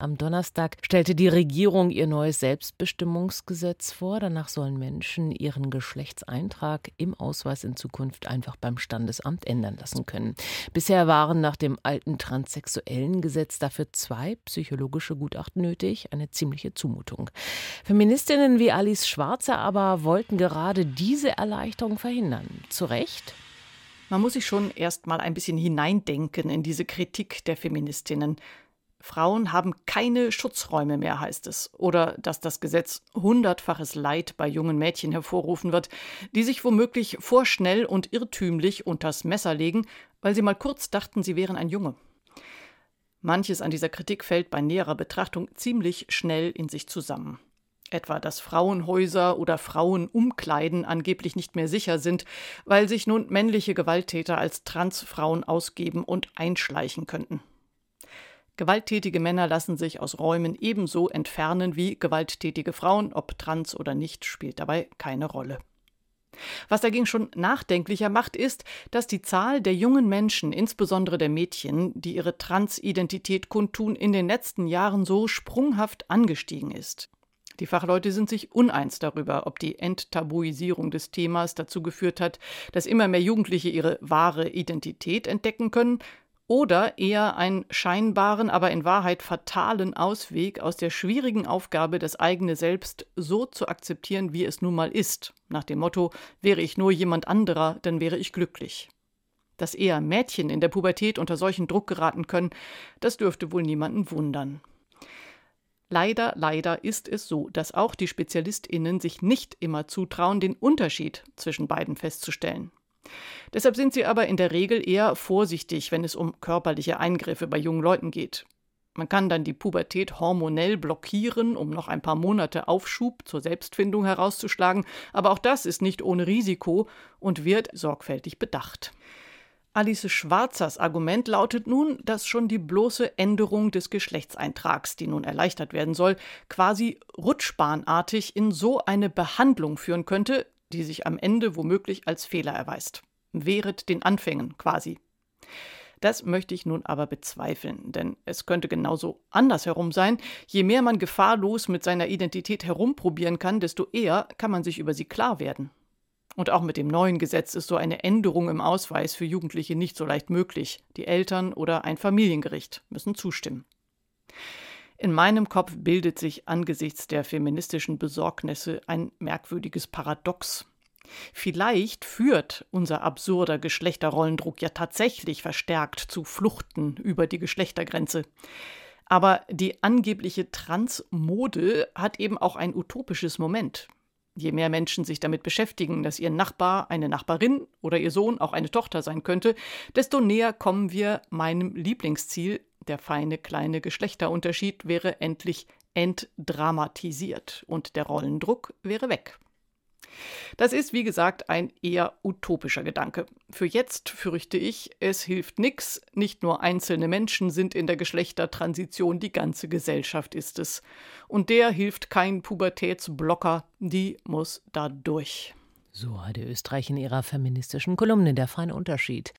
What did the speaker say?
Am Donnerstag stellte die Regierung ihr neues Selbstbestimmungsgesetz vor. Danach sollen Menschen ihren Geschlechtseintrag im Ausweis in Zukunft einfach beim Standesamt ändern lassen können. Bisher waren nach dem alten transsexuellen Gesetz dafür zwei psychologische Gutachten nötig. Eine ziemliche Zumutung. Feministinnen wie Alice Schwarzer aber wollten gerade diese Erleichterung verhindern. Zu Recht? Man muss sich schon erst mal ein bisschen hineindenken in diese Kritik der Feministinnen. Frauen haben keine Schutzräume mehr, heißt es. Oder dass das Gesetz hundertfaches Leid bei jungen Mädchen hervorrufen wird, die sich womöglich vorschnell und irrtümlich unters Messer legen, weil sie mal kurz dachten, sie wären ein Junge. Manches an dieser Kritik fällt bei näherer Betrachtung ziemlich schnell in sich zusammen. Etwa, dass Frauenhäuser oder Frauenumkleiden angeblich nicht mehr sicher sind, weil sich nun männliche Gewalttäter als Transfrauen ausgeben und einschleichen könnten. Gewalttätige Männer lassen sich aus Räumen ebenso entfernen wie gewalttätige Frauen, ob trans oder nicht, spielt dabei keine Rolle. Was dagegen schon nachdenklicher macht, ist, dass die Zahl der jungen Menschen, insbesondere der Mädchen, die ihre Transidentität kundtun, in den letzten Jahren so sprunghaft angestiegen ist. Die Fachleute sind sich uneins darüber, ob die Enttabuisierung des Themas dazu geführt hat, dass immer mehr Jugendliche ihre wahre Identität entdecken können oder eher einen scheinbaren, aber in Wahrheit fatalen Ausweg aus der schwierigen Aufgabe, das eigene Selbst so zu akzeptieren, wie es nun mal ist, nach dem Motto wäre ich nur jemand anderer, dann wäre ich glücklich. Dass eher Mädchen in der Pubertät unter solchen Druck geraten können, das dürfte wohl niemanden wundern. Leider, leider ist es so, dass auch die Spezialistinnen sich nicht immer zutrauen, den Unterschied zwischen beiden festzustellen. Deshalb sind sie aber in der Regel eher vorsichtig, wenn es um körperliche Eingriffe bei jungen Leuten geht. Man kann dann die Pubertät hormonell blockieren, um noch ein paar Monate Aufschub zur Selbstfindung herauszuschlagen, aber auch das ist nicht ohne Risiko und wird sorgfältig bedacht. Alice Schwarzers Argument lautet nun, dass schon die bloße Änderung des Geschlechtseintrags, die nun erleichtert werden soll, quasi rutschbahnartig in so eine Behandlung führen könnte, die sich am Ende womöglich als Fehler erweist. Wehret den Anfängen quasi. Das möchte ich nun aber bezweifeln, denn es könnte genauso andersherum sein. Je mehr man gefahrlos mit seiner Identität herumprobieren kann, desto eher kann man sich über sie klar werden. Und auch mit dem neuen Gesetz ist so eine Änderung im Ausweis für Jugendliche nicht so leicht möglich. Die Eltern oder ein Familiengericht müssen zustimmen. In meinem Kopf bildet sich angesichts der feministischen Besorgnisse ein merkwürdiges Paradox. Vielleicht führt unser absurder Geschlechterrollendruck ja tatsächlich verstärkt zu Fluchten über die Geschlechtergrenze. Aber die angebliche Transmode hat eben auch ein utopisches Moment. Je mehr Menschen sich damit beschäftigen, dass ihr Nachbar eine Nachbarin oder ihr Sohn auch eine Tochter sein könnte, desto näher kommen wir meinem Lieblingsziel, der feine kleine Geschlechterunterschied wäre endlich entdramatisiert und der Rollendruck wäre weg. Das ist, wie gesagt, ein eher utopischer Gedanke. Für jetzt fürchte ich, es hilft nichts. Nicht nur einzelne Menschen sind in der Geschlechtertransition, die ganze Gesellschaft ist es. Und der hilft kein Pubertätsblocker, die muss da durch. So hatte Österreich in ihrer feministischen Kolumne der feine Unterschied.